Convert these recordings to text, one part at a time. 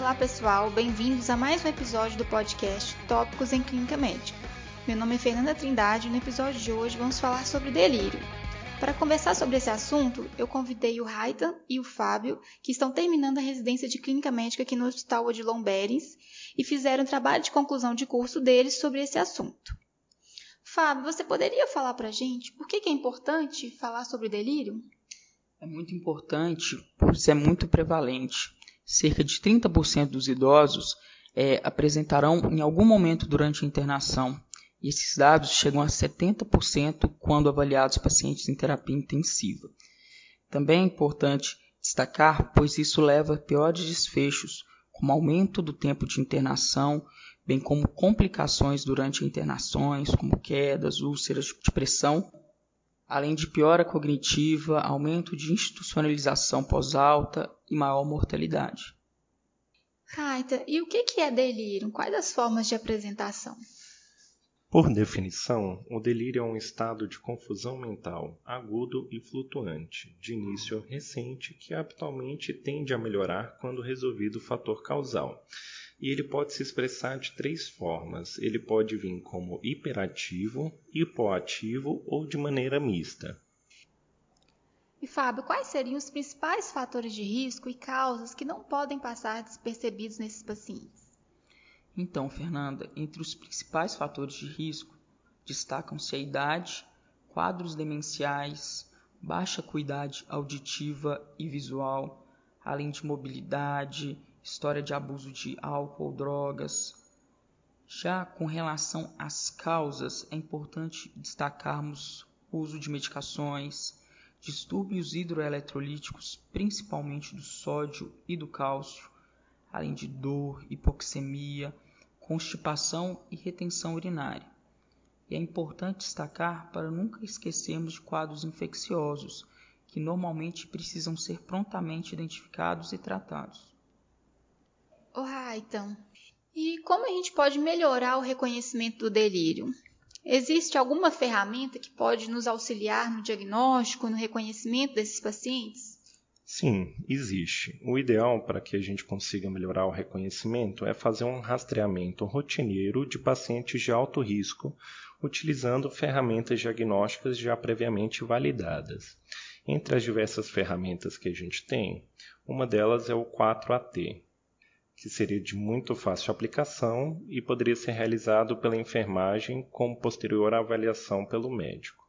Olá pessoal, bem-vindos a mais um episódio do podcast Tópicos em Clínica Médica. Meu nome é Fernanda Trindade e no episódio de hoje vamos falar sobre delírio. Para conversar sobre esse assunto, eu convidei o Raitan e o Fábio, que estão terminando a residência de clínica médica aqui no Hospital Odilon Berens e fizeram um trabalho de conclusão de curso deles sobre esse assunto. Fábio, você poderia falar para a gente por que é importante falar sobre delírio? É muito importante, pois é muito prevalente cerca de 30% dos idosos é, apresentarão em algum momento durante a internação. E esses dados chegam a 70% quando avaliados pacientes em terapia intensiva. Também é importante destacar, pois isso leva a piores desfechos, como aumento do tempo de internação, bem como complicações durante internações, como quedas, úlceras de pressão, além de piora cognitiva, aumento de institucionalização pós-alta e maior mortalidade. Raita, e o que é delírio? Quais as formas de apresentação? Por definição, o delírio é um estado de confusão mental agudo e flutuante, de início recente, que habitualmente tende a melhorar quando resolvido o fator causal. E ele pode se expressar de três formas. Ele pode vir como hiperativo, hipoativo ou de maneira mista. E Fábio, quais seriam os principais fatores de risco e causas que não podem passar despercebidos nesses pacientes? Então, Fernanda, entre os principais fatores de risco destacam-se a idade, quadros demenciais, baixa acuidade auditiva e visual, além de mobilidade, história de abuso de álcool drogas. Já com relação às causas, é importante destacarmos o uso de medicações, distúrbios hidroeletrolíticos, principalmente do sódio e do cálcio, além de dor, hipoxemia, constipação e retenção urinária. E é importante destacar para nunca esquecermos de quadros infecciosos, que normalmente precisam ser prontamente identificados e tratados. Oh, então. E como a gente pode melhorar o reconhecimento do delírio? Existe alguma ferramenta que pode nos auxiliar no diagnóstico, no reconhecimento desses pacientes? Sim, existe. O ideal para que a gente consiga melhorar o reconhecimento é fazer um rastreamento rotineiro de pacientes de alto risco, utilizando ferramentas diagnósticas já previamente validadas. Entre as diversas ferramentas que a gente tem, uma delas é o 4AT, que seria de muito fácil aplicação e poderia ser realizado pela enfermagem com posterior avaliação pelo médico.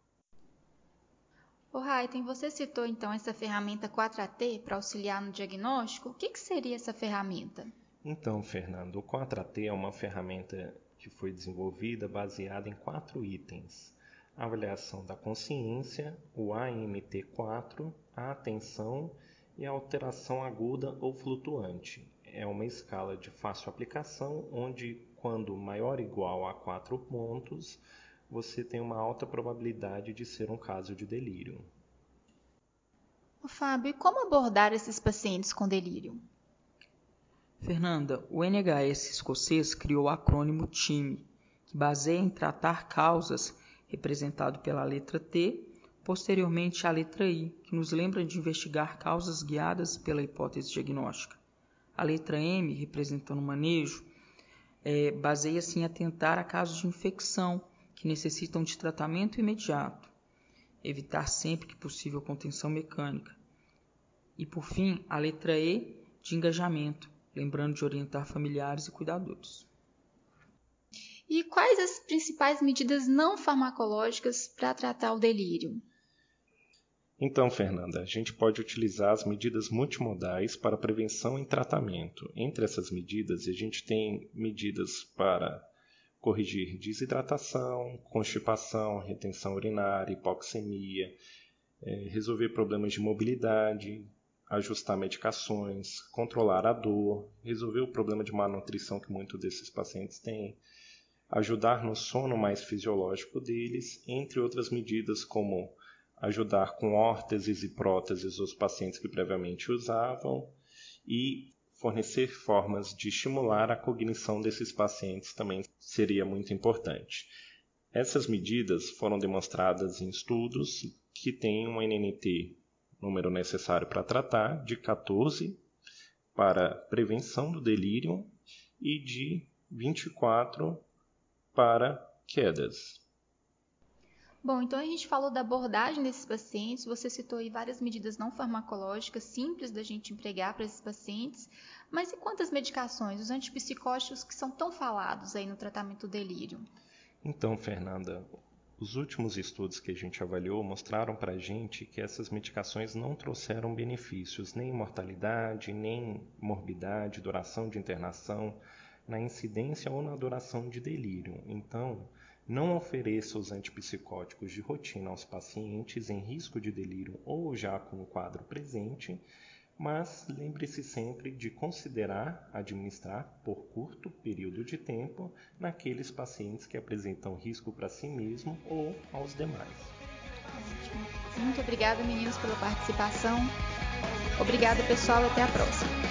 O Raiten, você citou então essa ferramenta 4AT para auxiliar no diagnóstico. O que, que seria essa ferramenta? Então, Fernando, o 4AT é uma ferramenta que foi desenvolvida baseada em quatro itens: a avaliação da consciência, o AMT4, a atenção e a alteração aguda ou flutuante, é uma escala de fácil aplicação, onde quando maior ou igual a 4 pontos, você tem uma alta probabilidade de ser um caso de delírio. Fábio, e como abordar esses pacientes com delírio? Fernanda, o NHS escocês criou o acrônimo TIME, que baseia em tratar causas, representado pela letra T, posteriormente a letra I, que nos lembra de investigar causas guiadas pela hipótese diagnóstica. A letra M, representando o manejo, é, baseia-se em atentar a casos de infecção que necessitam de tratamento imediato, evitar sempre que possível contenção mecânica. E por fim, a letra E, de engajamento, lembrando de orientar familiares e cuidadores. E quais as principais medidas não farmacológicas para tratar o delírio? Então, Fernanda, a gente pode utilizar as medidas multimodais para prevenção e tratamento. Entre essas medidas, a gente tem medidas para corrigir desidratação, constipação, retenção urinária, hipoxemia, é, resolver problemas de mobilidade, ajustar medicações, controlar a dor, resolver o problema de má nutrição que muitos desses pacientes têm, ajudar no sono mais fisiológico deles, entre outras medidas como ajudar com órteses e próteses os pacientes que previamente usavam e fornecer formas de estimular a cognição desses pacientes também seria muito importante. Essas medidas foram demonstradas em estudos que têm um NNT, número necessário para tratar, de 14, para prevenção do delírio e de 24 para quedas. Bom, então a gente falou da abordagem desses pacientes, você citou aí várias medidas não farmacológicas simples da gente empregar para esses pacientes, mas e quantas medicações, os antipsicóticos que são tão falados aí no tratamento do delírio? Então, Fernanda, os últimos estudos que a gente avaliou mostraram para a gente que essas medicações não trouxeram benefícios, nem mortalidade, nem morbidade, duração de internação, na incidência ou na duração de delírio. Então, não ofereça os antipsicóticos de rotina aos pacientes em risco de delírio ou já com o quadro presente mas lembre-se sempre de considerar administrar por curto período de tempo naqueles pacientes que apresentam risco para si mesmo ou aos demais. Muito obrigada, meninos, pela participação. Obrigada, pessoal, até a próxima.